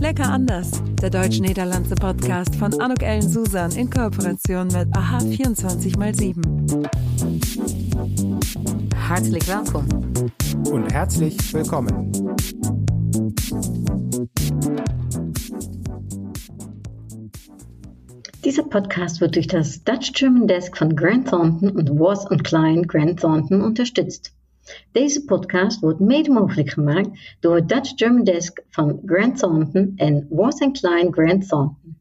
Lecker anders, der deutsch-niederlandse Podcast von Anuk Ellen Susan in Kooperation mit AHA 24x7. Hartelijk welkom. Und herzlich willkommen. Dieser Podcast wird durch das Dutch German Desk von Grant Thornton und Wars Klein Grant Thornton unterstützt. Deze podcast wordt mede mogelijk gemaakt door het Dutch German Desk van Grant Thornton en Wars Klein Grant Thornton.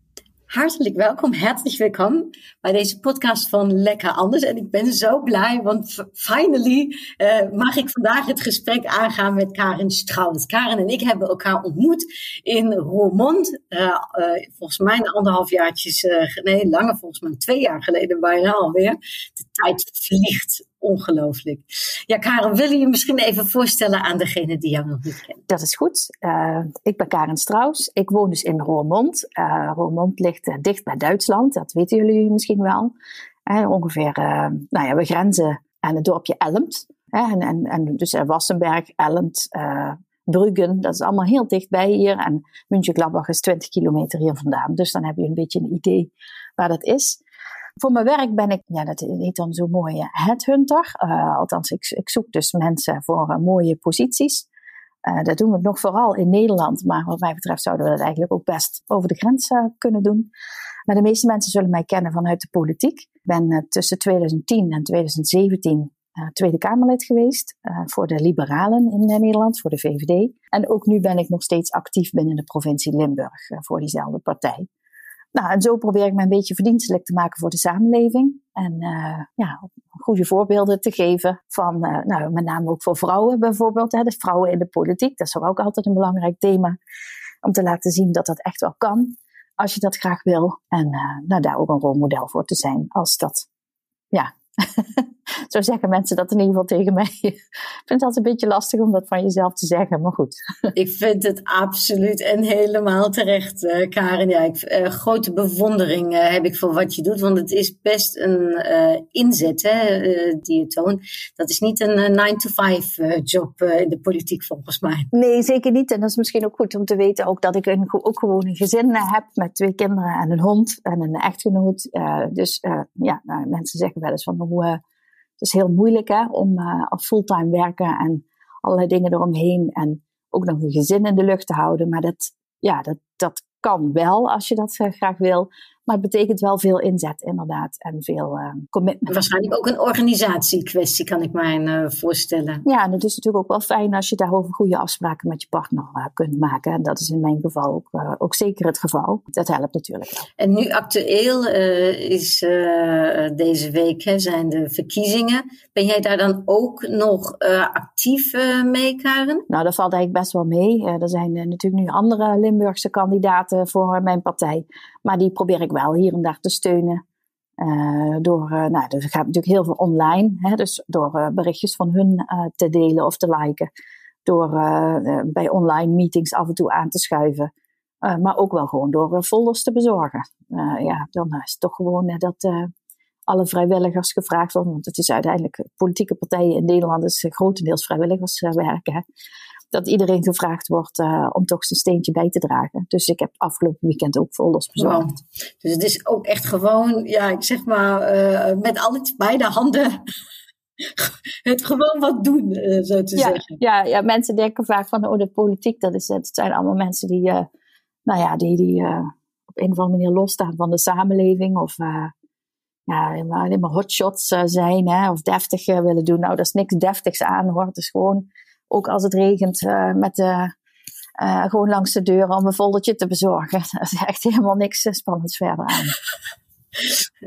Hartelijk welkom, herzlich welkom bij deze podcast van Lekker Anders. En ik ben zo blij, want finally uh, mag ik vandaag het gesprek aangaan met Karin Strauss. Karin en ik hebben elkaar ontmoet in Roermond. Uh, uh, volgens mij een anderhalf jaartjes, nee, langer volgens mij twee jaar geleden bijna alweer. De tijd vliegt ongelooflijk. Ja, Karen, wil je je misschien even voorstellen aan degene die jou nog niet kent? Dat is goed. Uh, ik ben Karen Strauss. Ik woon dus in Roermond. Uh, Roermond ligt uh, dicht bij Duitsland, dat weten jullie misschien wel. ongeveer, nou ja, we grenzen aan het dorpje Elmt. En, en, en dus Wassenberg, Elmt, Bruggen, dat is allemaal heel dichtbij hier. En München-Gladbach is 20 kilometer hier vandaan. Dus dan heb je een beetje een idee waar dat is. Voor mijn werk ben ik, ja, dat heet dan zo mooi, headhunter. Uh, althans, ik, ik, zoek dus mensen voor uh, mooie posities. Uh, dat doen we nog vooral in Nederland, maar wat mij betreft zouden we dat eigenlijk ook best over de grens kunnen doen. Maar de meeste mensen zullen mij kennen vanuit de politiek. Ik ben tussen 2010 en 2017 Tweede Kamerlid geweest voor de Liberalen in Nederland, voor de VVD. En ook nu ben ik nog steeds actief binnen de provincie Limburg voor diezelfde partij. Nou, en zo probeer ik me een beetje verdienstelijk te maken voor de samenleving. En uh, ja, goede voorbeelden te geven van, uh, nou, met name ook voor vrouwen bijvoorbeeld. Hè, de vrouwen in de politiek, dat is ook altijd een belangrijk thema. Om te laten zien dat dat echt wel kan, als je dat graag wil. En uh, nou, daar ook een rolmodel voor te zijn, als dat ja, Zo zeggen mensen dat in ieder geval tegen mij. ik vind het altijd een beetje lastig om dat van jezelf te zeggen, maar goed. ik vind het absoluut en helemaal terecht, uh, Karen. Ja, ik, uh, grote bewondering uh, heb ik voor wat je doet, want het is best een inzet hè, die je toont. Dat is niet een 9-to-5 job in de politiek volgens mij. Nee, zeker niet. En dat is misschien ook goed om te weten ook dat ik een, ook gewoon een gezin heb met twee kinderen en een hond en een echtgenoot. dus ja, nou, mensen zeggen wel eens van hoe het is heel moeilijk hè, om uh, fulltime werken en allerlei dingen eromheen. En ook nog een gezin in de lucht te houden. Maar dat, ja, dat, dat kan wel als je dat uh, graag wil. Maar het betekent wel veel inzet, inderdaad. En veel uh, commitment. Waarschijnlijk ook een organisatiekwestie, kan ik mij uh, voorstellen. Ja, en het is natuurlijk ook wel fijn als je daarover goede afspraken met je partner uh, kunt maken. En dat is in mijn geval ook, ook zeker het geval. Dat helpt natuurlijk wel. En nu actueel is deze week hè, zijn de verkiezingen. Ben jij daar dan ook nog actief mee, Karen? Nou, dat valt eigenlijk best wel mee. er zijn natuurlijk nu andere Limburgse kandidaten voor mijn partij. Maar die probeer ik wel hier en daar te steunen. Uh, door, uh, nou, er gaat natuurlijk heel veel online, hè, dus door uh, berichtjes van hun te delen of te liken. Door bij online meetings af en toe aan te schuiven. maar ook wel gewoon door folders te bezorgen. ja, dan is het toch gewoon dat alle vrijwilligers gevraagd worden. Want het is uiteindelijk politieke partijen in Nederland is grotendeels vrijwilligerswerk dat iedereen gevraagd wordt uh, om toch zijn steentje bij te dragen. Dus ik heb afgelopen weekend ook folders bezorgd. Wow. Dus het is ook echt gewoon, ja, ik zeg maar, uh, met alle beide handen het gewoon wat doen, uh, zo te ja, zeggen. Ja, ja, mensen denken vaak van, oh, de politiek, dat, is, het zijn allemaal mensen die, nou ja, die, die op een of andere manier losstaan van de samenleving. Of ja, alleen maar hotshots zijn, hè, of deftig willen doen. Nou, daar is niks deftigs aan hoor. Het is gewoon ook als het regent, uh, met de, uh, gewoon langs de deur om een foldertje te bezorgen. Er is echt helemaal niks eh, spannends verder aan.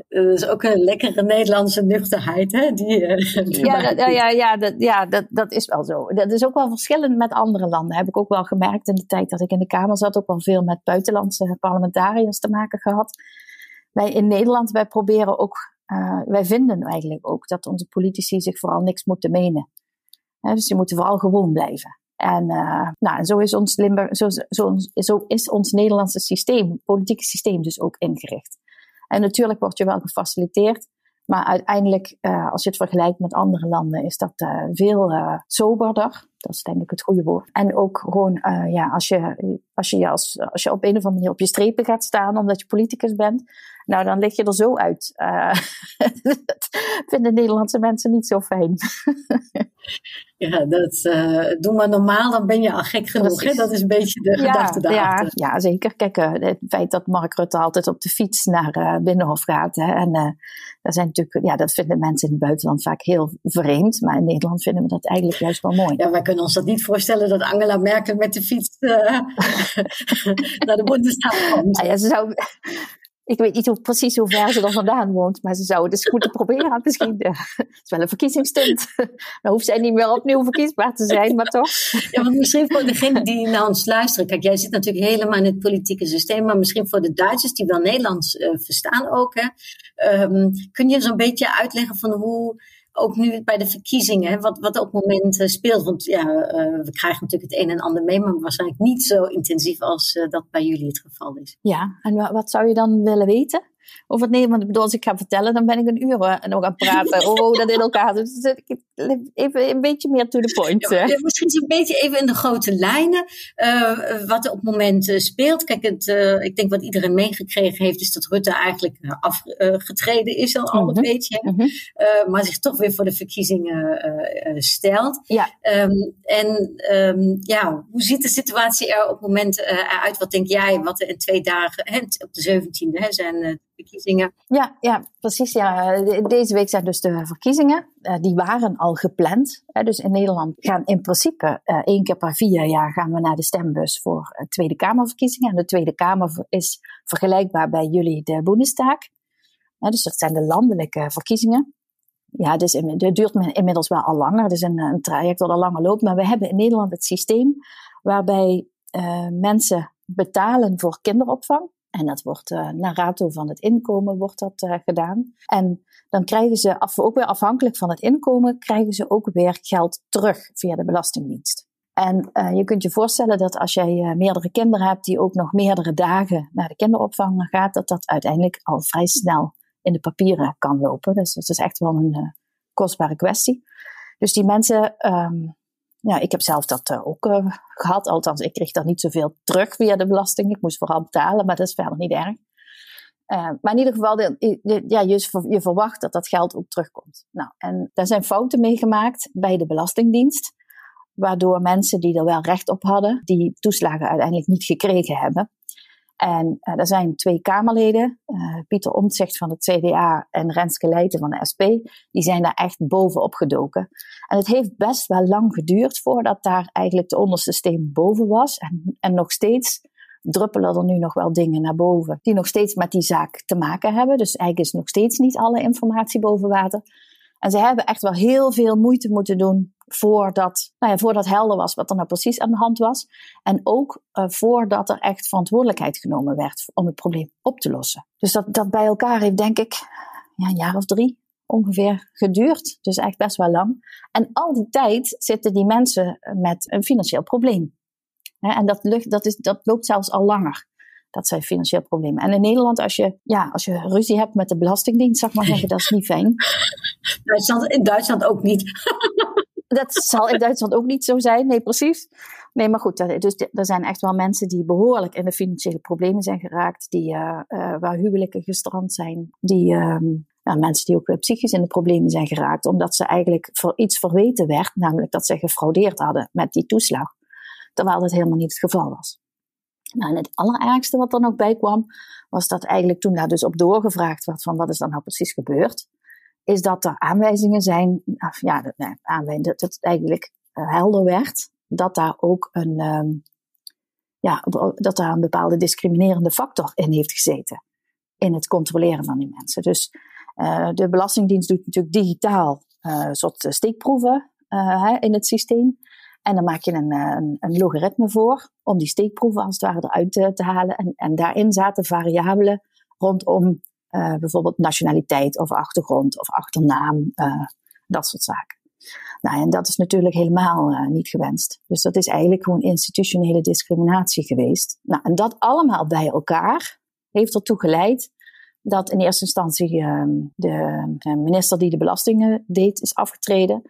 Dat is ook een lekkere Nederlandse nuchterheid, hè? Die, die ja, dat, ja, ja, dat, ja dat, dat is wel zo. Dat is ook wel verschillend met andere landen. Heb ik ook wel gemerkt in de tijd dat ik in de Kamer zat. Ook wel veel met buitenlandse parlementariërs te maken gehad. Wij in Nederland, wij proberen ook, uh, wij vinden eigenlijk ook dat onze politici zich vooral niks moeten menen dus die moeten vooral gewoon blijven. En uh, nou, zo, is ons Limburg, zo, zo, is ons Nederlandse systeem, politieke systeem dus ook ingericht. En natuurlijk word je wel gefaciliteerd, maar uiteindelijk, uh, als je het vergelijkt met andere landen, is dat uh, veel soberder. Dat is denk ik het goede woord. En ook gewoon, ja, als je, als je, als, als je op een of andere manier op je strepen gaat staan omdat je politicus bent, nou dan lig je er zo uit. Uh, dat vinden Nederlandse mensen niet zo fijn. ja, dat uh, doe maar normaal, dan ben je al gek genoeg. Hè? Dat is een beetje de ja, gedachte daarachter. Ja, ja zeker. Kijk, uh, het feit dat Mark Rutte altijd op de fiets naar Binnenhof gaat. Hè, en dat, zijn natuurlijk, ja, dat vinden mensen in het buitenland vaak heel vreemd. Maar in Nederland vinden we dat eigenlijk juist wel mooi. Ja, wij kunnen ons dat niet voorstellen dat Angela Merkel met de fiets naar de Bundestag komt. Nou ja, ze zou, ik weet niet hoe, precies hoe ver ze er vandaan woont, maar ze zouden het eens moeten proberen. Misschien, het is wel een verkiezingsstunt. Dan hoeft zij niet meer opnieuw verkiesbaar te zijn, maar toch. Ja, want misschien voor degene die naar ons luisteren. Kijk, jij zit natuurlijk helemaal in het politieke systeem, maar misschien voor de Duitsers die wel Nederlands uh, verstaan ook. Hè, um, kun je zo'n beetje uitleggen van hoe ook nu bij de verkiezingen, wat, wat op het moment uh, speelt. Want ja, uh, we krijgen natuurlijk het een en ander mee, maar waarschijnlijk niet zo intensief als uh, dat bij jullie het geval is. Ja, en wat zou je dan willen weten? Over het Want Ik bedoel, als ik ga vertellen, dan ben ik een uur eh, nog aan het praten over hoe dat in elkaar zit. Dus even een beetje meer to the point. Ja, misschien een beetje even in de grote lijnen. Uh, wat op het moment uh, speelt. Kijk, het, uh, ik denk wat iedereen meegekregen heeft, is dat Rutte eigenlijk afgetreden is al, al een mhm. beetje. Mm -hmm. maar zich toch weer voor de verkiezingen stelt. Ja. Um, en um, ja, hoe ziet de situatie er op het moment uit? Wat denk jij, wat er in twee dagen, hè, op de 17e hè, zijn verkiezingen. Ja, ja, precies. Ja. Deze week zijn dus de verkiezingen. Uh, die waren al gepland. dus in Nederland gaan in principe uh, één keer per vier jaar gaan we naar de stembus voor uh, Tweede Kamerverkiezingen. En de Tweede Kamer is vergelijkbaar bij jullie de Bundestag. dus dat zijn de landelijke verkiezingen. Ja, dus het duurt inmiddels wel al langer. Het is een, een traject dat al langer loopt. Maar we hebben in Nederland het systeem waarbij mensen betalen voor kinderopvang. En dat wordt uh, naar rato van het inkomen wordt dat uh, gedaan. En dan krijgen ze, af, ook weer afhankelijk van het inkomen, krijgen ze ook weer geld terug via de Belastingdienst. En uh, je kunt je voorstellen dat als jij meerdere kinderen hebt die ook nog meerdere dagen naar de kinderopvang gaat, dat dat uiteindelijk al vrij snel in de papieren kan lopen. Dus het is echt wel een kostbare kwestie. Dus die mensen um, ja, ik heb zelf dat uh, ook uh, gehad. Althans, ik kreeg dan niet zoveel terug via de belasting. Ik moest vooral betalen, maar dat is verder niet erg. Uh, maar in ieder geval, de, ja, je, je, verwacht dat dat geld ook terugkomt. Nou, en daar zijn fouten mee gemaakt bij de Belastingdienst. Waardoor mensen die er wel recht op hadden, die toeslagen uiteindelijk niet gekregen hebben. En er zijn twee Kamerleden, uh, Pieter Omtzigt van het CDA en Renske Leijten van de SP, die zijn daar echt bovenop gedoken. En het heeft best wel lang geduurd voordat daar eigenlijk de onderste steen boven was. En, en nog steeds druppelen er nu nog wel dingen naar boven die nog steeds met die zaak te maken hebben. Dus eigenlijk is nog steeds niet alle informatie boven water. En ze hebben echt wel heel veel moeite moeten doen voordat, nou ja, voordat helder was wat er nou precies aan de hand was. En ook uh, voordat er echt verantwoordelijkheid genomen werd om het probleem op te lossen. Dus dat, dat bij elkaar heeft denk ik ja, een jaar of drie ongeveer geduurd. Dus echt best wel lang. En al die tijd zitten die mensen met een financieel probleem. en dat, dat, is, dat loopt zelfs al langer. Dat zijn financieel problemen. En in Nederland, als je, ja, als je ruzie hebt met de Belastingdienst, zeg maar zeggen, dat is niet fijn. Duitsland, in Duitsland ook niet. dat zal in Duitsland ook niet zo zijn. Nee, precies. Nee, maar goed, dus er zijn echt wel mensen die behoorlijk in de financiële problemen zijn geraakt, die, uh, uh, waar huwelijken gestrand zijn, die, ja, mensen die ook eh, psychisch in de problemen zijn geraakt, omdat ze eigenlijk voor iets verweten werd, namelijk dat ze gefraudeerd hadden met die toeslag, terwijl dat helemaal niet het geval was. Nou, en het allerergste wat er nog bij kwam, was dat eigenlijk toen daar dus op doorgevraagd werd van wat is dan nou precies gebeurd, is dat er aanwijzingen zijn, of ja, aanwijzingen, dat het eigenlijk uh, helder werd dat daar ook een, um, ja, dat daar een bepaalde discriminerende factor in heeft gezeten. In het controleren van die mensen. Dus uh, de Belastingdienst doet natuurlijk digitaal uh, soort steekproeven in het systeem. En dan maak je een, een, een, logaritme voor om die steekproeven als het ware eruit te, te halen. En, en daarin zaten variabelen rondom uh, bijvoorbeeld nationaliteit of achtergrond of achternaam, uh, dat soort zaken. Nou, en dat is natuurlijk helemaal uh, niet gewenst. Dus dat is eigenlijk gewoon institutionele discriminatie geweest. Nou, en dat allemaal bij elkaar heeft ertoe geleid dat in eerste instantie ehm, de minister die de belastingen deed is afgetreden.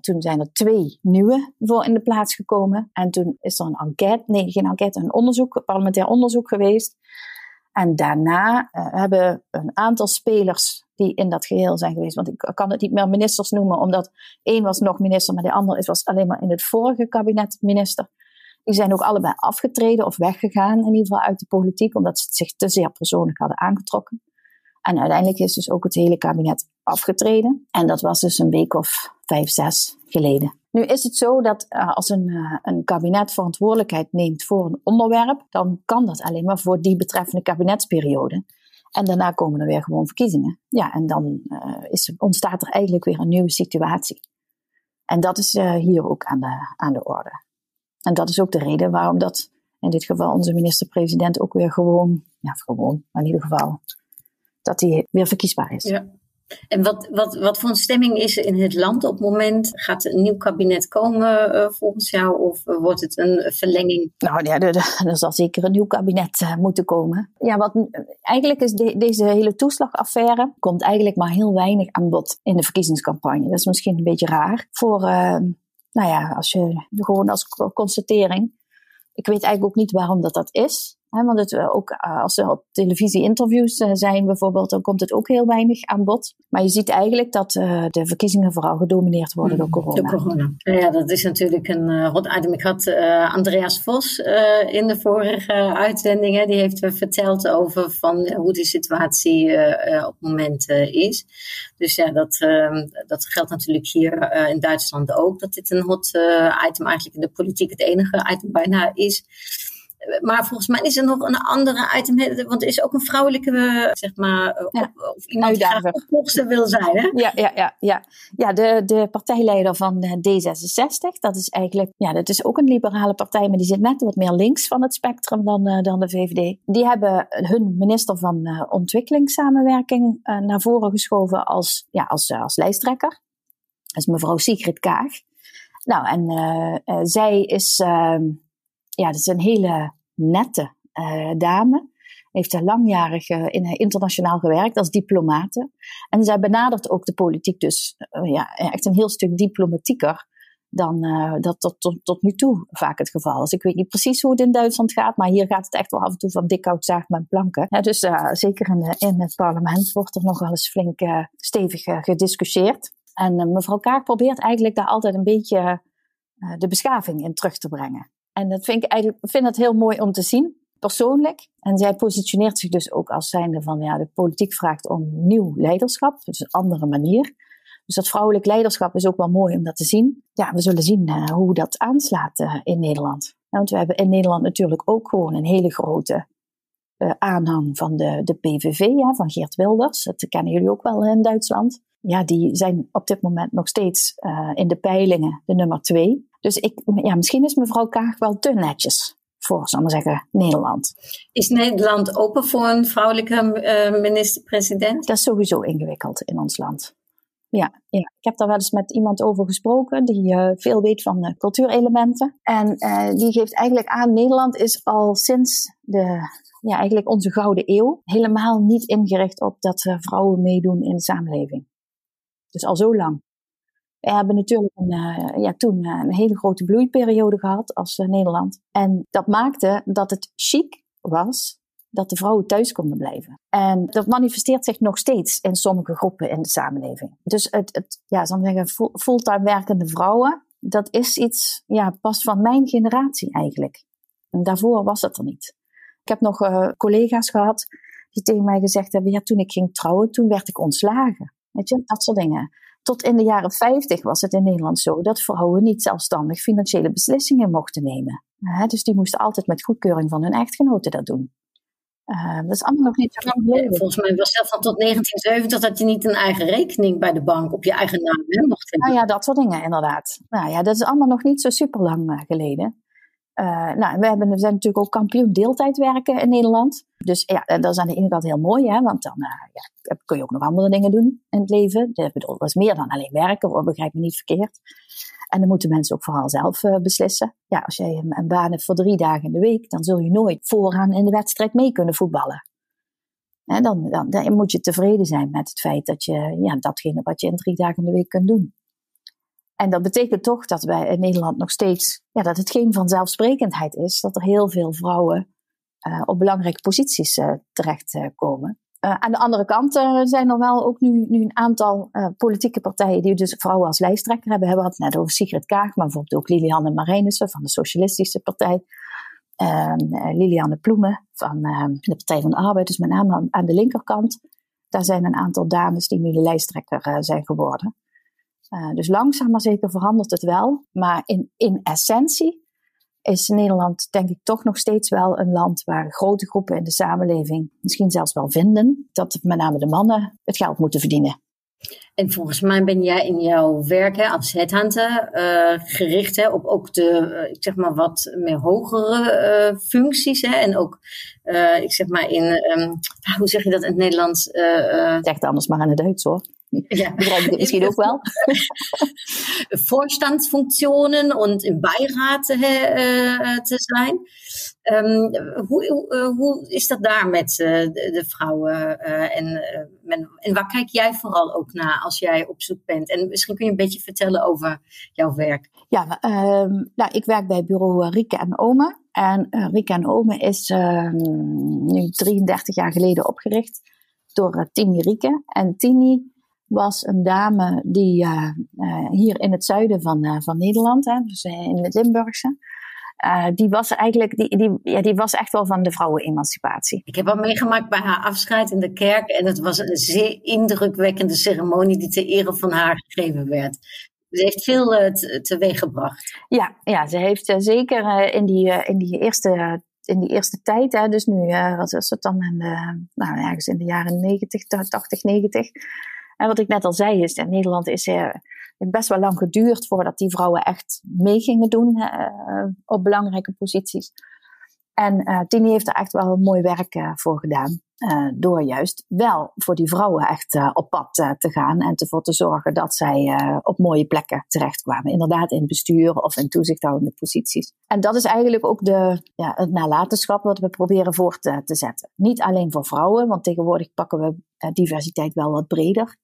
Toen zijn er twee nieuwe voor in de plaats gekomen. En toen is er een enquête, nee geen enquête, een onderzoek, een parlementair onderzoek geweest. En daarna uh, hebben een aantal spelers die in dat geheel zijn geweest. Want ik kan het niet meer ministers noemen, omdat één was nog minister, maar de ander was alleen maar in het vorige kabinet minister. Die zijn ook allebei afgetreden of weggegaan, in ieder geval uit de politiek, omdat ze zich te zeer persoonlijk hadden aangetrokken. En uiteindelijk is dus ook het hele kabinet afgetreden. En dat was dus een week of vijf, zes geleden. Nu is het zo dat uh, als een, uh, een kabinet verantwoordelijkheid neemt voor een onderwerp, dan kan dat alleen maar voor die betreffende kabinetsperiode. En daarna komen er weer gewoon verkiezingen. Ja, en dan uh, is, ontstaat er eigenlijk weer een nieuwe situatie. En dat is hier ook aan de, aan de orde. En dat is ook de reden waarom dat in dit geval onze minister-president ook weer gewoon, ja, gewoon, maar in ieder geval, dat hij weer verkiesbaar is. Ja. En wat, wat, wat voor een stemming is er in het land op het moment? Gaat er een nieuw kabinet komen uh, volgens jou? Of wordt het een verlenging? Nou ja, er, er zal zeker een nieuw kabinet uh, moeten komen. Ja, wat, eigenlijk is de, deze hele toeslagaffaire... komt eigenlijk maar heel weinig aan bod in de verkiezingscampagne. Dat is misschien een beetje raar. Voor, uh, nou ja, als je gewoon als constatering... Ik weet eigenlijk ook niet waarom dat dat is want het, eh, ook eh, als er op televisie interviews eh, zijn bijvoorbeeld, dan komt het ook heel weinig aan bod. Maar je ziet eigenlijk dat de verkiezingen vooral gedomineerd worden door corona. Door corona. Ja, dat is natuurlijk een hot item. Ik had Andreas Vos in de vorige uitzendingen. Die heeft verteld over van hoe de situatie op het moment is. Dus ja, dat, ehm, dat geldt natuurlijk hier in Duitsland ook. Dat dit een hot item eigenlijk in de politiek het enige item bijna is maar volgens mij is er nog een andere item, want er is ook een vrouwelijke, zeg maar, ja, of iemand die graag opvolgster wil zijn. Hè? Ja, ja, ja, ja. ja de, de partijleider van D66, dat is eigenlijk, ja, dat is ook een liberale partij, maar die zit net wat meer links van het spectrum dan, uh, dan de VVD. Die hebben hun minister van uh, ontwikkelingssamenwerking uh, naar voren geschoven als, ja, als, als lijsttrekker. Dat is mevrouw Sigrid Kaag. Nou, en zij is, ehm, ja, dat is een hele nette uh, dame. Heeft er langjarig uh, in, internationaal gewerkt als diplomate. En zij benadert ook de politiek dus ja, echt een heel stuk diplomatieker dan dat tot, tot, tot, nu toe vaak het geval is. Ik weet niet precies hoe het in Duitsland gaat, maar hier gaat het echt wel af en toe van dik hout zaag met planken. Ja, dus zeker in, in, het parlement wordt er nog wel eens flink stevig gediscussieerd. En mevrouw Kaag probeert eigenlijk daar altijd een beetje de beschaving in terug te brengen. En dat vind ik eigenlijk vind het heel mooi om te zien, persoonlijk. En zij positioneert zich dus ook als zijnde van, ja, de politiek vraagt om nieuw leiderschap, dus een andere manier. Dus dat vrouwelijk leiderschap is ook wel mooi om dat te zien. Ja, we zullen zien uh, hoe dat aanslaat uh, in Nederland. want we hebben in Nederland natuurlijk ook gewoon een hele grote uh, aanhang van de, de PVV, ja, van Geert Wilders. Dat kennen jullie ook wel in Duitsland. Ja, die zijn op dit moment nog steeds in de peilingen de nummer twee. Dus ik, ja, misschien is mevrouw Kaag wel te netjes voor, zal maar zeggen, Nederland. Is Nederland open voor een vrouwelijke uh, minister-president? Dat is sowieso ingewikkeld in ons land. Ja, ja, ik heb daar wel eens met iemand over gesproken die uh, veel weet van cultuurelementen. En die geeft eigenlijk aan, Nederland is al sinds de, ja, eigenlijk onze gouden eeuw helemaal niet ingericht op dat vrouwen meedoen in de samenleving. Dus al zo lang. We hebben natuurlijk een, uh, ja, toen uh, een hele grote bloeiperiode gehad als uh, Nederland. En dat maakte dat het chic was dat de vrouwen thuis konden blijven. En dat manifesteert zich nog steeds in sommige groepen in de samenleving. Dus het, het ja, zal zeggen, fulltime werkende vrouwen, dat is iets, ja, pas van mijn generatie eigenlijk. En daarvoor was het er niet. Ik heb nog collega's gehad die tegen mij gezegd hebben, ja, toen ik ging trouwen, toen werd ik ontslagen. Weet je, dat soort dingen. Tot in de jaren 50 was het in Nederland zo dat vrouwen niet zelfstandig financiële beslissingen mochten nemen. dus die moesten altijd met goedkeuring van hun echtgenoten dat doen. Uh, dat is allemaal nog niet zo lang geleden. Volgens mij was zelfs van tot 1970 dat je niet een eigen rekening bij de bank op je eigen naam mocht hebben. Nou ja, dat soort dingen inderdaad. Nou ja, dat is allemaal nog niet zo super lang uh, geleden. Uh, nou, we, hebben, zijn natuurlijk ook kampioen deeltijd werken in Nederland. Dus ja, dat is aan de ene kant heel mooi, hè, want dan uh, ja, kun je ook nog andere dingen doen in het leven. Dat, is meer dan alleen werken, hoor, begrijp me niet verkeerd. En dan moeten mensen ook vooral zelf uh, beslissen. Ja, als jij een, baan hebt voor drie dagen in de week, dan zul je nooit vooraan in de wedstrijd mee kunnen voetballen. En dan, dan, dan, moet je tevreden zijn met het feit dat je ja, datgene wat je in drie dagen in de week kunt doen. En dat betekent toch dat wij in Nederland nog steeds, ja, dat het geen vanzelfsprekendheid is dat er heel veel vrouwen uh, op belangrijke posities uh, terechtkomen. Uh, aan de andere kant zijn er wel ook nu, nu een aantal politieke partijen die dus vrouwen als lijsttrekker hebben. We hebben het net over Sigrid Kaag, maar bijvoorbeeld ook Lilianne Marijnissen van de Socialistische Partij. Ehm, Lilianne Ploemen van ehm, de Partij van de Arbeid, dus met name aan de linkerkant. Daar zijn een aantal dames die nu de lijsttrekker zijn geworden. Uh, dus langzaam maar zeker verandert het wel. Maar in, in essentie is Nederland denk ik toch nog steeds wel een land waar grote groepen in de samenleving misschien zelfs wel vinden dat met name de mannen het geld moeten verdienen. En volgens mij ben jij in jouw werk hè, als headhunter uh, gericht hè, op ook de, uh, ik zeg maar, wat meer hogere uh, functies. Hè, en ook, ik zeg maar, in, um, hoe zeg je dat in het Nederlands? zeg het anders maar in het Duits hoor. Ja. Het misschien ook wel. Vorstandsfunktionen en in Beirat äh, te zijn. Um, hoe, hoe, is dat daar met uh, de, de, vrouwen? En, men, en waar kijk jij vooral ook naar als jij op zoek bent? En misschien kun je een beetje vertellen over jouw werk. Ja, um, nou, ik werk bij bureau Rieke en Ome. En Rieke en Ome is um, nu 33 jaar geleden opgericht door Tini Rieke. En Tini was een dame die uh, uh, hier in het zuiden van, uh, van Nederland, hè, dus in het Limburgse, die was eigenlijk, die, die, ja, die was echt wel van de vrouwenemancipatie. Ik heb al meegemaakt bij haar afscheid in de kerk en het was een zeer indrukwekkende ceremonie die ter ere van haar gegeven werd. Ze heeft veel te, teweeg gebracht. Ja, ja, ze heeft zeker in, die, in die eerste in die eerste tijd, hè, dus nu, wat is het dan, in de, nou, ergens in de jaren 90, 80, 90, en wat ik net al zei, is in Nederland is er best wel lang geduurd voordat die vrouwen echt mee gingen doen uh, op belangrijke posities. En uh, Tini heeft er echt wel mooi werk uh, voor gedaan. Door juist wel voor die vrouwen echt op pad te gaan en ervoor te zorgen dat zij op mooie plekken terechtkwamen. Inderdaad in bestuur of in toezichthoudende posities. En dat is eigenlijk ook de, ja, het nalatenschap wat we proberen voor te, te zetten. Niet alleen voor vrouwen, want tegenwoordig pakken we diversiteit wel wat breder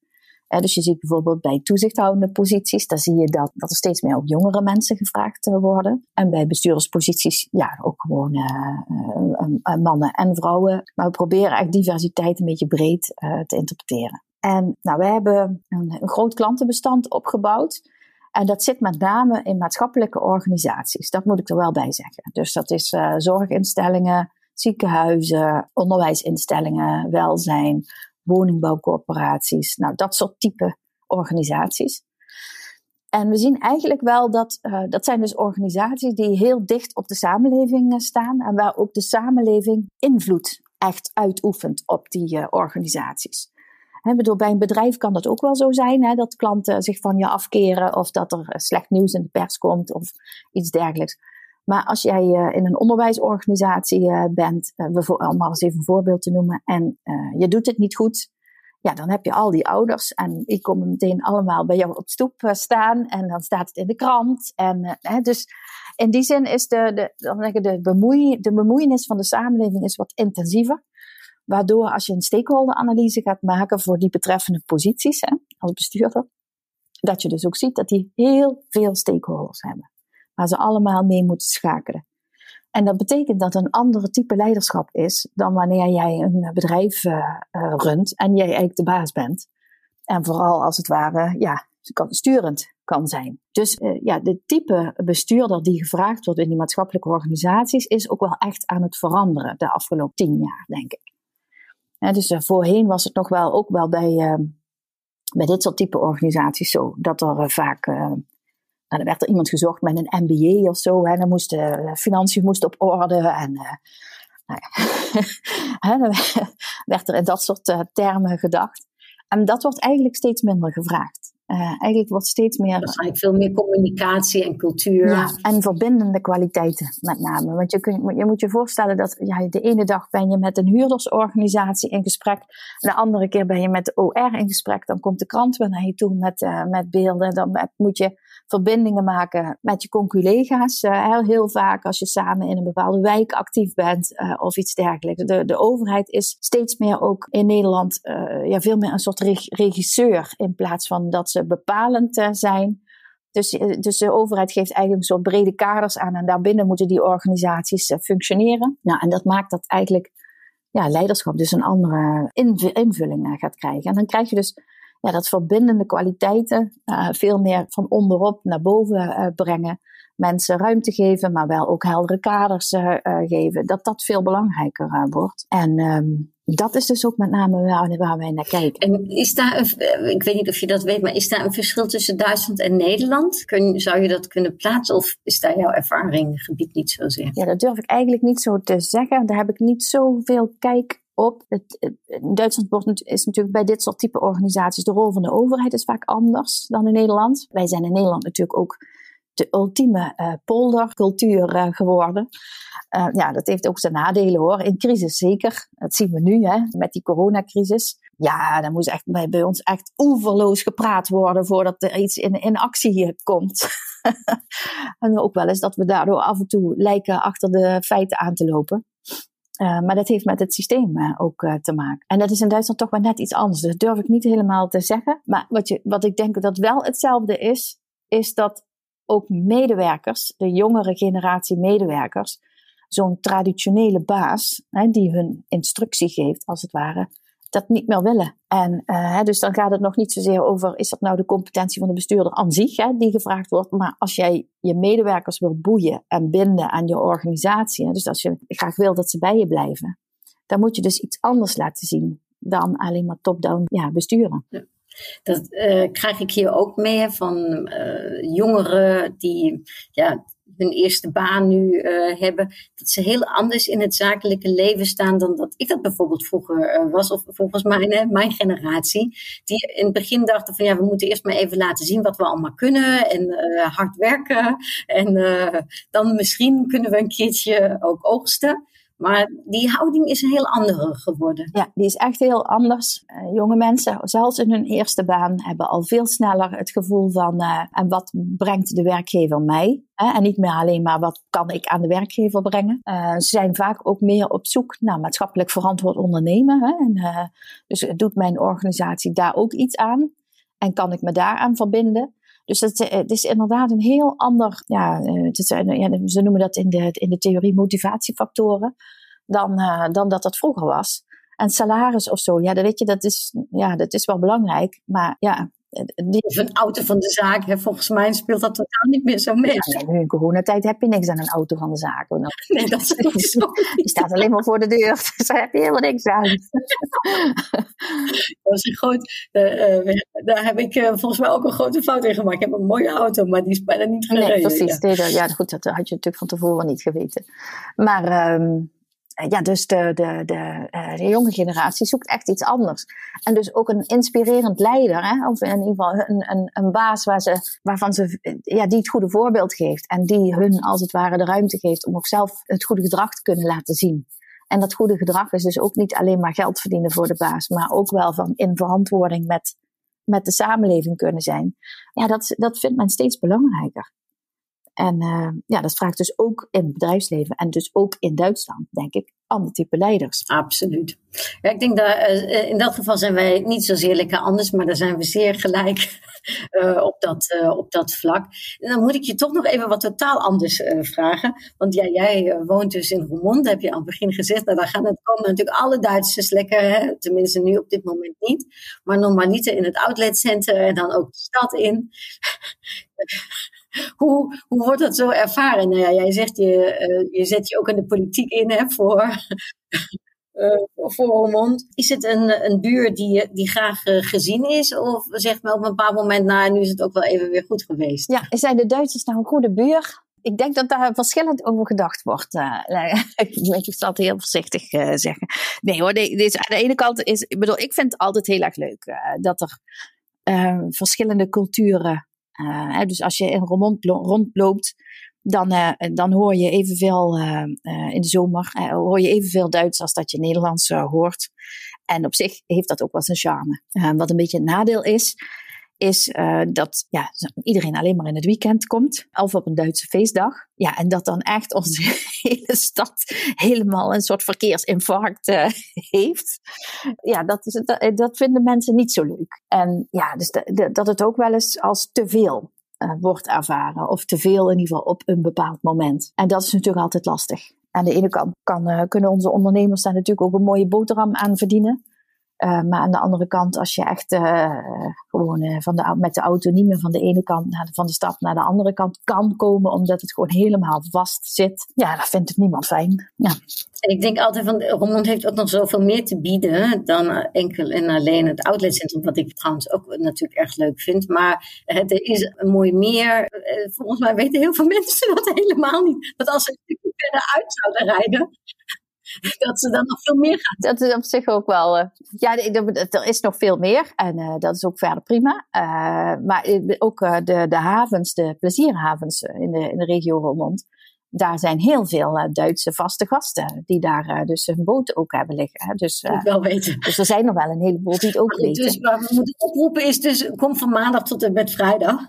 dus je ziet bijvoorbeeld bij toezichthoudende posities, daar zie je dat, dat er steeds meer ook jongere mensen gevraagd eh, worden. En bij bestuurdersposities, ja, ook gewoon uh, mannen en vrouwen. Maar we proberen echt diversiteit een beetje breed te interpreteren. En nou, we hebben een, een groot klantenbestand opgebouwd. En dat zit met name in maatschappelijke organisaties. Dat moet ik er wel bij zeggen. Dus dat is zorginstellingen, ziekenhuizen, onderwijsinstellingen, welzijn, woningbouwcorporaties, nou dat soort type organisaties. En we zien eigenlijk wel dat uh, dat zijn dus organisaties die heel dicht op de samenleving uh, staan en waar ook de samenleving invloed echt uitoefent op die uh, organisaties. He, bedoel, bij een bedrijf kan dat ook wel zo zijn, hè, dat klanten zich van je afkeren of dat er slecht nieuws in de pers komt of iets dergelijks. Maar als jij uh, in een onderwijsorganisatie uh, bent, uh, om maar eens even een voorbeeld te noemen, en je doet het niet goed, ja, dan heb je al die ouders en ik kom meteen allemaal bij jou op stoep staan en dan staat het in de krant. En, dus in die zin is de, de, dan de, bemoei, de bemoeienis van de samenleving is wat intensiever. Waardoor als je een stakeholder-analyse gaat maken voor die betreffende posities hè, als bestuurder, dat je dus ook ziet dat die heel veel stakeholders hebben waar ze allemaal mee moeten schakelen. En dat betekent dat een andere type leiderschap is dan wanneer jij een bedrijf uh, uh, runt en jij eigenlijk de baas bent. En vooral als het ware, ja, sturend kan zijn. Dus uh, ja, de type bestuurder die gevraagd wordt in die maatschappelijke organisaties is ook wel echt aan het veranderen de afgelopen tien jaar, denk ik. Dus voorheen was het nog wel, ook wel bij, bij dit soort type organisaties zo, dat er vaak nou, dan werd er iemand gezocht met een MBA of zo. En dan moesten de financiën moesten op orde. En uh, nou ja. dan werd er in dat soort uh, termen gedacht. En dat wordt eigenlijk steeds minder gevraagd. Uh, eigenlijk wordt steeds meer. Waarschijnlijk veel meer communicatie en cultuur. Ja, en verbindende kwaliteiten met name. Want je, kun, je moet je voorstellen dat ja, de ene dag ben je met een huurdersorganisatie in gesprek. De andere keer ben je met de OR in gesprek. Dan komt de krant weer naar je toe met, uh, met beelden. Dan moet je verbindingen maken met je conculega's. Uh, heel, heel vaak als je samen in een bepaalde wijk actief bent uh, of iets dergelijks. De, de overheid is steeds meer ook in Nederland uh, ja, veel meer een soort regisseur in plaats van dat ze bepalend zijn. Dus, dus de overheid geeft eigenlijk een soort brede kaders aan en daarbinnen moeten die organisaties functioneren. Nou, en dat maakt dat eigenlijk ja, leiderschap dus een andere invulling gaat krijgen. En dan krijg je dus ja, dat verbindende kwaliteiten uh, veel meer van onderop naar boven uh, brengen. Mensen ruimte geven, maar wel ook heldere kaders uh, geven. Dat dat veel belangrijker wordt. En um, dat is dus ook met name waar, waar wij naar kijken. En is daar, een, ik weet niet of je dat weet, maar is daar een verschil tussen Duitsland en Nederland? Kun, zou je dat kunnen plaatsen of is daar jouw ervaring gebied niet zozeer? Ja, dat durf ik eigenlijk niet zo te zeggen. Daar heb ik niet zoveel kijk op. Het, in Duitsland is natuurlijk bij dit soort type organisaties de rol van de overheid is vaak anders dan in Nederland. Wij zijn in Nederland natuurlijk ook de ultieme uh, poldercultuur uh, geworden. Ja, dat heeft ook zijn nadelen hoor. In crisis zeker. Dat zien we nu hè, met die coronacrisis. Ja, dan moest echt bij, ons echt oeverloos gepraat worden voordat er iets in, in actie komt. en ook wel eens dat we daardoor af en toe lijken achter de feiten aan te lopen. Uh, maar dat heeft met het systeem uh, ook uh, te maken. En dat is in Duitsland toch wel net iets anders. Dus dat durf ik niet helemaal te zeggen. Maar wat, je, wat ik denk dat wel hetzelfde is, is dat ook medewerkers, de jongere generatie medewerkers, zo'n traditionele baas, hè, die hun instructie geeft, als het ware, dat niet meer willen. En uh, dus dan gaat het nog niet zozeer over, is dat nou de competentie van de bestuurder aan zich, hè, die gevraagd wordt. Maar als jij je medewerkers wil boeien en binden aan je organisatie, hè, dus als je graag wil dat ze bij je blijven, dan moet je dus iets anders laten zien dan alleen maar top-down ja, besturen. Ja. Dat uh, krijg ik hier ook mee van uh, jongeren die ja, hun eerste baan nu uh, hebben, dat ze heel anders in het zakelijke leven staan dan dat ik dat bijvoorbeeld vroeger uh, was, of volgens mijn, mijn generatie, die in het begin dachten van ja, we moeten eerst maar even laten zien wat we allemaal kunnen en uh, hard werken en dan misschien kunnen we een keertje ook oogsten. Maar die houding is een heel andere geworden. Ja, die is echt heel anders. Uh, jonge mensen, zelfs in hun eerste baan, hebben al veel sneller het gevoel van uh, en wat brengt de werkgever mij? Hè? En niet meer alleen maar wat kan ik aan de werkgever brengen. Ze zijn vaak ook meer op zoek naar maatschappelijk verantwoord ondernemen. Hè? En, dus doet mijn organisatie daar ook iets aan? En kan ik me daaraan verbinden? Dus het, het, is inderdaad een heel ander, ja, het is, ja, ze noemen dat in de, in de theorie motivatiefactoren, dan, dan dat dat vroeger was. En salaris of zo, ja, dat weet je, dat is, ja, dat is wel belangrijk. Maar ja, of een auto van de zaak, hè, volgens mij speelt dat totaal niet meer zo mee. Ja, nu in coronatijd heb je niks aan een auto van de zaak. Nee, dat is niet zo. Die staat alleen maar voor de deur, dus daar heb je helemaal niks aan. dat is een groot, uh, uh, daar heb ik uh, volgens mij ook een grote fout in gemaakt. Ik heb een mooie auto, maar die is bijna niet gereden. Nee, precies. Ja. ja, goed, dat had je natuurlijk van tevoren niet geweten. Maar... Um, eh, ja, dus de, de, de, uh, de, jonge generatie zoekt echt iets anders. En dus ook een inspirerend leider, hè? of in ieder geval een, een, een baas waar ze, waarvan ze, ja, die het goede voorbeeld geeft. En die hun als het ware de ruimte geeft om ook zelf het goede gedrag te kunnen laten zien. En dat goede gedrag is dus ook niet alleen maar geld verdienen voor de baas, maar ook wel van in verantwoording met, met de samenleving kunnen zijn. Ja, dat, dat vindt men steeds belangrijker. En uh, ja, dat vraagt dus ook in het bedrijfsleven en dus ook in Duitsland, denk ik, ander type leiders. Absoluut. Ja, ik denk dat uh, in dat geval zijn wij niet zozeer lekker anders, maar daar zijn we zeer gelijk op, dat, op dat vlak. En dan moet ik je toch nog even wat totaal anders vragen. Want ja, jij woont dus in Roermond, heb je aan het begin gezegd. Nou, daar gaan het komen natuurlijk alle Duitsers lekker, hè? tenminste nu op dit moment niet. Maar normaliter in het outletcenter en dan ook de stad in. hoe, hoe wordt dat zo ervaren? Nou ja, jij zegt, je, uh, je zet je ook in de politiek in hè, voor, uh, voor Roermond. Is het een, een buur die, die graag uh, gezien is? Of zegt men op een bepaald moment, nou, nu is het ook wel even weer goed geweest? Ja, zijn de Duitsers nou een goede buur? Ik denk dat daar verschillend over gedacht wordt. ik zal het heel voorzichtig zeggen. Nee hoor, deze, aan de ene kant is, ik bedoel, ik vind het altijd heel erg leuk dat er verschillende culturen uh, dus als je in Roermond rondloopt, dan, uh, dan hoor je evenveel uh, in de zomer hoor je evenveel Duits als dat je Nederlands hoort. En op zich heeft dat ook wel zijn charme. wat een beetje een nadeel is, is uh, dat ja, iedereen alleen maar in het weekend komt. Of op een Duitse feestdag. Ja, en dat dan echt onze hele stad helemaal een soort verkeersinfarct uh, heeft. Ja, dat, is, dat, dat, vinden mensen niet zo leuk. En ja, dus dat het ook wel eens als te veel wordt ervaren. Of te veel in ieder geval op een bepaald moment. En dat is natuurlijk altijd lastig. Aan de ene kant kan, kunnen onze ondernemers daar natuurlijk ook een mooie boterham aan verdienen. Uh, maar aan de andere kant, als je echt uh, gewoon uh, van de, met de auto niet meer van de ene kant naar de, van de stad naar de andere kant kan komen, omdat het gewoon helemaal vast zit, ja, dan vindt het niemand fijn. Ja. En ik denk altijd van, Roermond heeft ook nog zoveel meer te bieden dan enkel en alleen het outletcentrum, wat ik trouwens ook natuurlijk erg leuk vind. Maar er is een mooi meer. Volgens mij weten heel veel mensen dat helemaal niet. Dat als ze verder uit zouden rijden, dat ze dan nog veel meer gaan. Dat is op zich ook wel. Uh, ja, er is nog veel meer en uh, dat is ook verder prima. Uh, maar ook de, de havens, de plezierhavens in de, in de regio Roermond daar zijn heel veel uh, Duitse vaste gasten die daar uh, dus hun boot ook hebben liggen. Hè. Dus, uh, wel weten. dus er zijn er wel een heleboel die het ook weten. Dus wat we moeten oproepen is dus kom van maandag tot en met vrijdag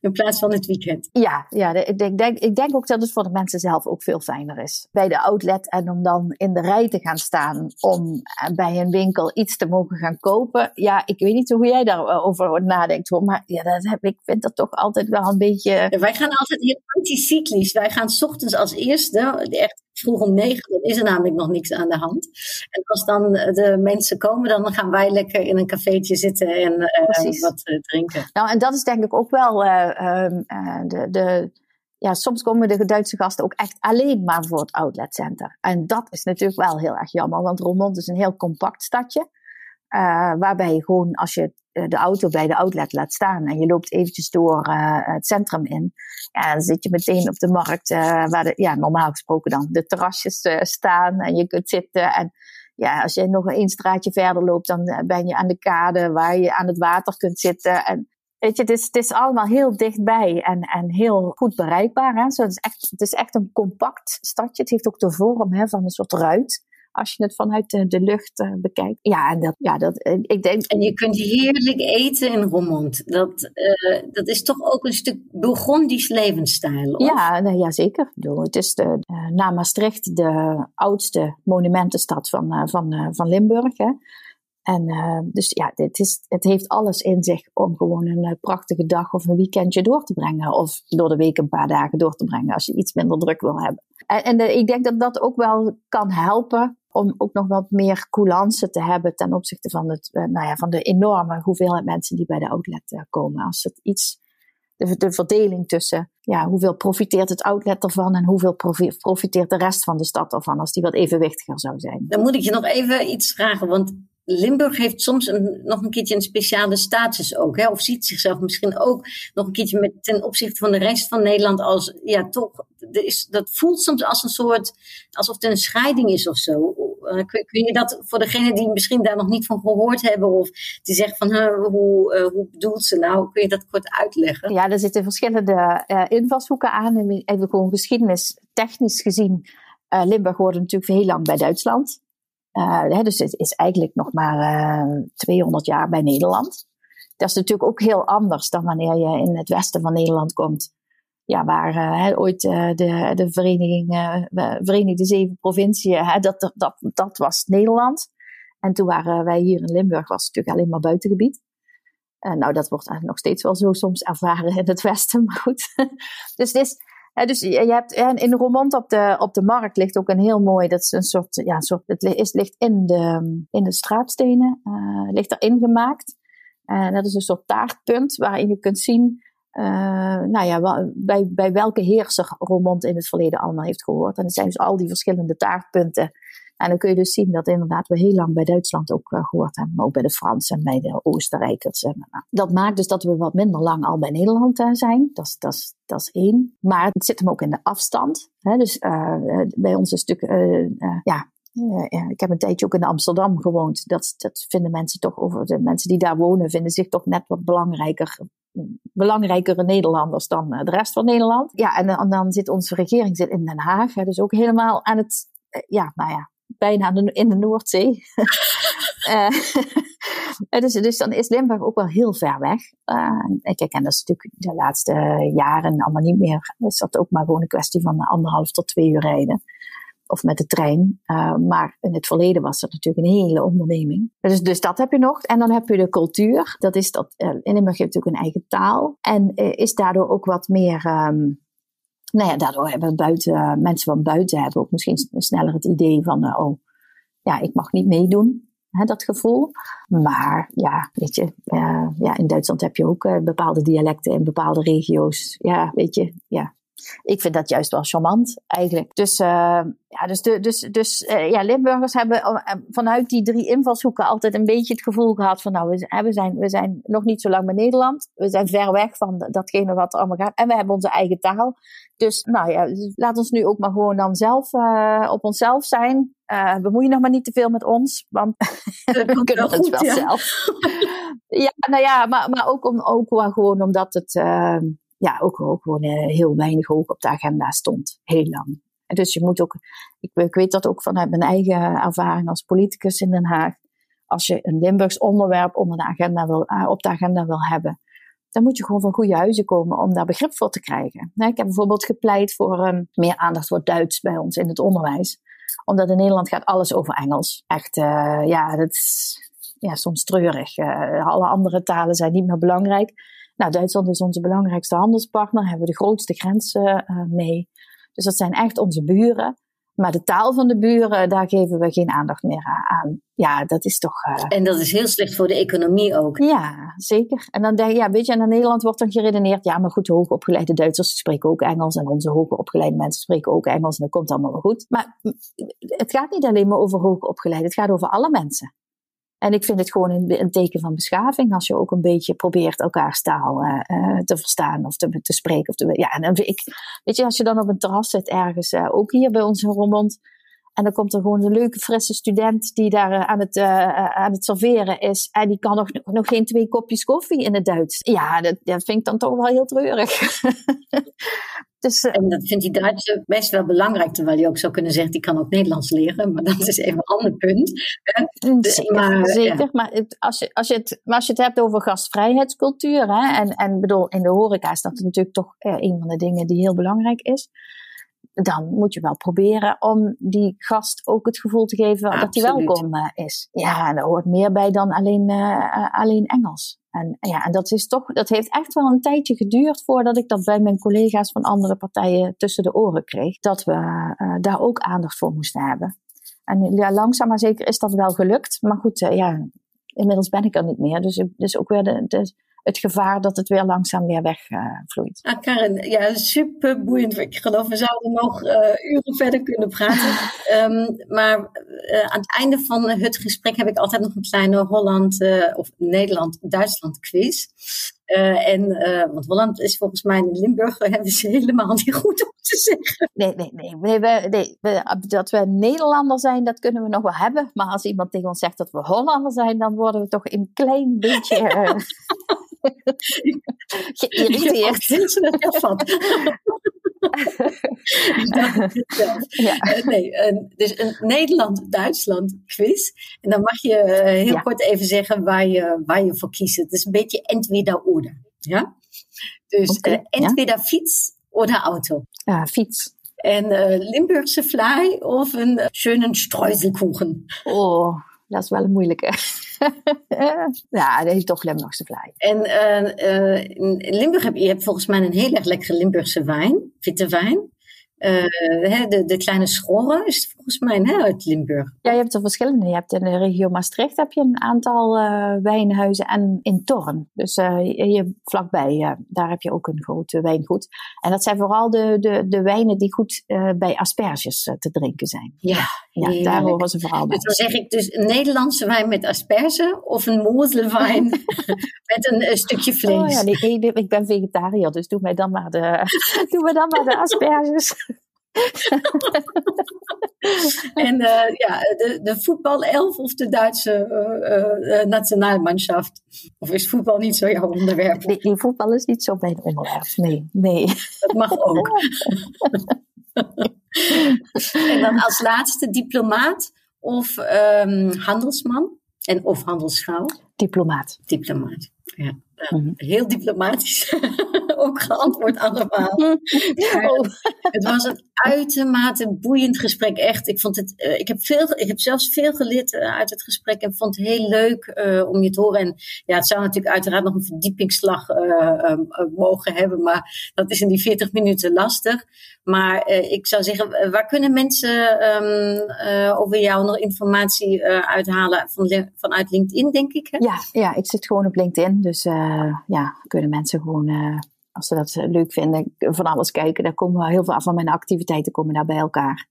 in plaats van het weekend. Ja, ja ik, denk, ik denk ook dat het voor de mensen zelf ook veel fijner is. Bij de outlet en om dan in de rij te gaan staan om bij een winkel iets te mogen gaan kopen. Ja, ik weet niet hoe jij daarover nadenkt hoor, maar ja, dat heb, ik vind dat toch altijd wel een beetje... Ja, wij gaan altijd heel anticyclisch. Wij gaan s ochtends als eerste, echt vroeg om negen, dan is er namelijk nog niks aan de hand. En als dan de mensen komen, dan gaan wij lekker in een cafeetje zitten en uh, wat uh, drinken. Nou, en dat is denk ik ook wel uh, de, de, ja, soms komen de Duitse gasten ook echt alleen maar voor het outletcenter. En dat is natuurlijk wel heel erg jammer, want Roermond is een heel compact stadje. Uh, waarbij je gewoon, als je de auto bij de outlet laat staan en je loopt eventjes door uh, het centrum in, ja, dan zit je meteen op de markt, uh, waar de, ja, normaal gesproken dan de terrasjes staan en je kunt zitten. En ja, als je nog een straatje verder loopt, dan ben je aan de kade waar je aan het water kunt zitten. En weet je, het is, het is allemaal heel dichtbij en, en heel goed bereikbaar. Hè? Zo, het, is echt, het is echt een compact stadje. Het heeft ook de vorm hè, van een soort ruit als je het vanuit de, de lucht uh, bekijkt. Ja, en dat, ja, dat, eh, ik denk... En je kunt heerlijk eten in Roermond. Dat, uh, dat is toch ook een stuk Burgondisch levensstijl, of? Ja, nou, ja zeker. Het is de, na Maastricht de oudste monumentenstad van, van, van Limburg. Hè. En dus ja, het, is, het heeft alles in zich om gewoon een prachtige dag of een weekendje door te brengen. Of door de week een paar dagen door te brengen als je iets minder druk wil hebben. En, en ik denk dat dat ook wel kan helpen om ook nog wat meer coulance te hebben ten opzichte van, het, nou ja, van de enorme hoeveelheid mensen die bij de outlet komen. Als het iets, de, de verdeling tussen ja, hoeveel profiteert het outlet ervan en hoeveel profiteert de rest van de stad ervan, als die wat evenwichtiger zou zijn. Dan moet ik je nog even iets vragen, want Limburg heeft soms een, nog een keertje een speciale status ook. Hè? Of ziet zichzelf misschien ook nog een keertje met, ten opzichte van de rest van Nederland als, ja, toch, is, dat voelt soms als een soort, alsof het een scheiding is of zo. Uh, kun, je dat voor degene die misschien daar nog niet van gehoord hebben of die zegt van hoe, uh, hoe bedoelt ze nou, kun je dat kort uitleggen? Ja, er zitten verschillende uh, invalshoeken aan. Even gewoon geschiedenis technisch gezien. Limburg hoorde natuurlijk heel lang bij Duitsland. Hè, dus het is eigenlijk nog maar uh, 200 jaar bij Nederland. Dat is natuurlijk ook heel anders dan wanneer je in het westen van Nederland komt. Ja, waar uh, ooit uh, de, de vereniging, Verenigde Zeven Provinciën, dat, dat, dat was Nederland. En toen waren wij hier in Limburg, was het natuurlijk alleen maar buitengebied. nou, dat wordt eigenlijk nog steeds wel zo soms ervaren in het westen, maar goed. dus dus je hebt in Roermond op de, op de markt ligt ook een heel mooi, dat is een soort, ja, soort het ligt in de, in de straatstenen, uh, ligt erin gemaakt. En dat is een soort taartpunt waarin je kunt zien, uh, nou ja, bij, bij welke heerser Roermond in het verleden allemaal heeft gehoord. En er zijn dus al die verschillende taartpunten en dan kun je dus zien dat inderdaad we heel lang bij Duitsland ook uh, gehoord hebben, maar ook bij de Fransen en bij de Oostenrijkers. En, uh, dat maakt dus dat we wat minder lang al bij Nederland zijn. Dat is, dat, is, is één. Maar het zit hem ook in de afstand. Hè? Dus bij ons een stuk, ja, ik heb een tijdje ook in Amsterdam gewoond. Dat, dat vinden mensen toch over de mensen die daar wonen, vinden zich toch net wat belangrijker. Belangrijkere Nederlanders dan de rest van Nederland. Ja, en, en dan zit onze regering zit in Den Haag. Hè, dus ook helemaal aan het, ja, nou ja, bijna in de Noordzee. dus, dus dan is Limburg ook wel heel ver weg. Uh, kijk, en dat is natuurlijk de laatste jaren allemaal niet meer. Is dat ook maar gewoon een kwestie van anderhalf tot twee uur rijden. Of met de trein. Uh, maar in het verleden was dat natuurlijk een hele onderneming. Dus, dus dat heb je nog. En dan heb je de cultuur. Dat is dat, uh, Limburg heeft natuurlijk een eigen taal. En uh, is daardoor ook wat meer... Um, nou ja, daardoor hebben buiten, mensen van buiten hebben ook misschien sneller het idee van... oh, ja, ik mag niet meedoen. Dat gevoel. Maar ja, weet je, ja, in Duitsland heb je ook bepaalde dialecten in bepaalde regio's. Ja, weet je, ja. Ik vind dat juist wel charmant, eigenlijk. Dus, uh, ja, dus, de, dus, dus ja, Limburgers hebben vanuit die drie invalshoeken altijd een beetje het gevoel gehad van, nou, we, we, zijn, we zijn nog niet zo lang bij Nederland. We zijn ver weg van datgene wat er allemaal gaat. En we hebben onze eigen taal. Dus nou ja, laat ons nu ook maar gewoon dan zelf op onszelf zijn. Uh, bemoei je nog maar niet te veel met ons, want we kunnen het wel ja. zelf. ja, nou ja, maar, maar ook, om, ook wel gewoon omdat het uh, ja, ook, ook gewoon uh, heel weinig hoog op de agenda stond. Heel lang. En dus je moet ook, ik, ik weet dat ook vanuit mijn eigen ervaring als politicus in Den Haag. Als je een Limburgs onderwerp onder de agenda wil, op de agenda wil hebben, dan moet je gewoon van goede huizen komen om daar begrip voor te krijgen. ik heb bijvoorbeeld gepleit voor um, meer aandacht voor Duits bij ons in het onderwijs omdat in Nederland gaat alles over Engels. Echt, uh, ja, dat is ja, soms treurig. Alle andere talen zijn niet meer belangrijk. Nou, Duitsland is onze belangrijkste handelspartner. Hebben we de grootste grenzen uh, mee. Dus dat zijn echt onze buren. Maar de taal van de buren, daar geven we geen aandacht meer aan. Ja, dat is toch. Uh... En dat is heel slecht voor de economie ook. Ja, zeker. En dan denk je, ja, weet je, en in Nederland wordt dan geredeneerd, ja, maar goed, de hoogopgeleide Duitsers spreken ook Engels en onze hoogopgeleide mensen spreken ook Engels en dat komt allemaal wel goed. Maar het gaat niet alleen maar over hoogopgeleide, het gaat over alle mensen. En ik vind het gewoon een, teken van beschaving als je ook een beetje probeert elkaars taal uh, te verstaan of te, spreken. Of ja, en ik, weet je, als je dan op een terras zit ergens, uh, ook hier bij ons in en dan komt er gewoon een leuke, frisse student die daar uh, aan, het, aan het serveren is. En die kan nog, nog geen twee kopjes koffie in het Duits. Ja, dat, dat vind ik dan toch wel heel treurig. Dus, uh, en dat vindt die Duitse best wel belangrijk, terwijl je ook zou kunnen zeggen, die kan ook Nederlands leren, maar dat is even een ander punt. Mm, dus, zeker, maar, zeker. Ja. maar, het, als je, als, je het, maar als je het hebt over gastvrijheidscultuur, hè, en, en bedoel, in de horeca is dat natuurlijk toch uh, een van de dingen die heel belangrijk is, dan moet je wel proberen om die gast ook het gevoel te geven Absoluut. dat hij welkom uh, is. Ja, en daar hoort meer bij dan alleen, alleen Engels. En, ja, en dat, is toch, dat heeft echt wel een tijdje geduurd voordat ik dat bij mijn collega's van andere partijen tussen de oren kreeg. Dat we uh, daar ook aandacht voor moesten hebben. En ja, langzaam maar zeker is dat wel gelukt. Maar goed, uh, ja, inmiddels ben ik er niet meer. Dus, dus ook weer de, de, het gevaar dat het weer langzaam weer wegvloeit. Uh, ah, Karen, ja, super boeiend. Ik geloof, we zouden nog uh, uren verder kunnen praten. um, maar uh, aan het einde van het gesprek heb ik altijd nog een kleine Holland- of Nederland-Duitsland quiz. Uh, en, uh, want Holland is volgens mij in Limburg hebben ze helemaal niet goed om te zeggen. Nee, nee, nee. nee, we, nee we, dat we Nederlander zijn, dat kunnen we nog wel hebben. Maar als iemand tegen ons zegt dat we Hollander zijn, dan worden we toch een klein beetje uh, geïrriteerd. Snel ervan. ja. Uh, nee, een, dus een Nederland-Duitsland quiz. En dan mag je uh, heel ja. kort even zeggen waar je, waar je voor kiest. Het is een beetje entweder oder. Ja? Dus okay, uh, entweder ja. fiets oder Auto. Ja, fiets. En Limburgse vlaai of een schönen Streuselkuchen. Oh, dat is wel een moeilijke. ja, dat is toch Limburgse vlaai. En uh, uh, in Limburg heb je, je hebt volgens mij een heel erg lekkere Limburgse wijn, witte wijn. Uh, de, de kleine schoren is volgens mij hè, uit Limburg. Ja, je hebt er verschillende. Je hebt in de regio Maastricht heb je een aantal uh, wijnhuizen en in Torn. Dus uh, hier vlakbij, daar heb je ook een groot wijngoed. En dat zijn vooral de, de, de wijnen die goed bij asperges te drinken zijn. Ja, ja daar horen ze vooral bij. Dus dan zeg ik dus een Nederlandse wijn met asperge of een mozelwijn met een, stukje vlees. Oh ja, nee, ik ben vegetariër, dus doe mij dan maar de, doe mij dan maar de asperges. en uh, ja, de, de voetbalelf of de Duitse uh, uh, nationaalmanschaft? Of is voetbal niet zo jouw onderwerp? Nee, nee, voetbal is niet zo mijn onderwerp. Nee, nee. Dat mag ook. en dan als laatste diplomaat of um, handelsman en of handelsvrouw? Diplomaat. Diplomaat, ja. Mhm. heel diplomatisch ook geantwoord allemaal. oh. Het was een uitermate boeiend gesprek, echt. Ik, vond het, uh, ik, heb veel, ik heb zelfs veel geleerd uh, uit het gesprek en vond het heel leuk uh, om je te horen. En ja, het zou natuurlijk uiteraard nog een verdiepingsslag mogen hebben, maar dat is in die 40 minuten lastig. Maar ik zou zeggen, waar kunnen mensen um, over jou nog informatie uithalen? Van, vanuit LinkedIn, denk ik. Hè? Ja, ja, ik zit gewoon op LinkedIn. Dus ja, kunnen mensen gewoon als ze dat leuk vinden, van alles kijken. Daar komen heel veel van mijn activiteiten komen daar bij elkaar.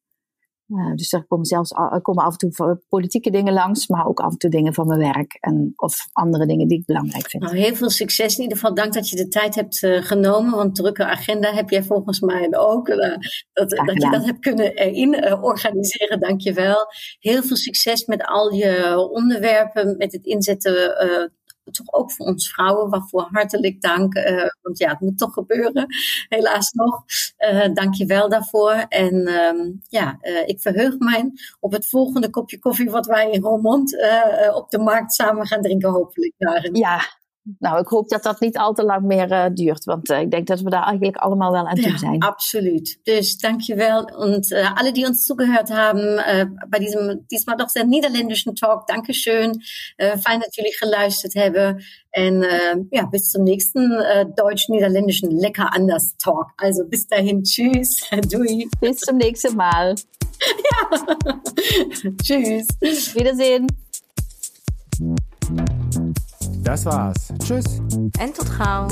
Uh, dus er komen zelfs er komen af en toe politieke dingen langs, maar ook af en toe dingen van mijn werk en, of andere dingen die ik belangrijk vind. Nou, heel veel succes in ieder geval. Dank dat je de tijd hebt uh, genomen, want drukke agenda heb jij volgens mij ook. Uh, dat, dat je dat hebt kunnen in organiseren, dank je wel. Heel veel succes met al je onderwerpen, met het inzetten toch ook voor ons vrouwen, waarvoor hartelijk dank. Uh, want ja, het moet toch gebeuren, helaas nog. Uh, dank je wel daarvoor. En uh, ja, uh, ik verheug mij op het volgende kopje koffie wat wij in Roermond op de markt samen gaan drinken, hopelijk. Daarin. Ja, nou, ik hoop dat dat niet al te lang meer uh, duurt, want uh, ik denk dat we daar eigenlijk allemaal wel aan toe zijn. Ja, absoluut. Dus dankjewel. Und uh, alle, die uns zugehört haben bei diesem diesmal doch sehr niederländischen Talk, Dankeschön. fein, dass jullie geluisterd hebben. En ja, bis zum nächsten deutsch-niederländischen Lecker anders Talk. Also bis dahin, tschüss, doei. Bis zum nächsten Mal. ja, tschüss. Wiedersehen. Das war's. Tschüss. En tot gauw.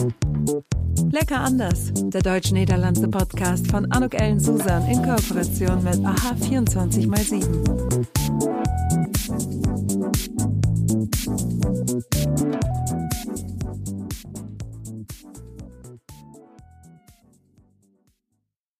Lecker anders. Der deutsch-niederlandse Podcast von Anuk Ellen Susan in Kooperation mit AHA 24x7.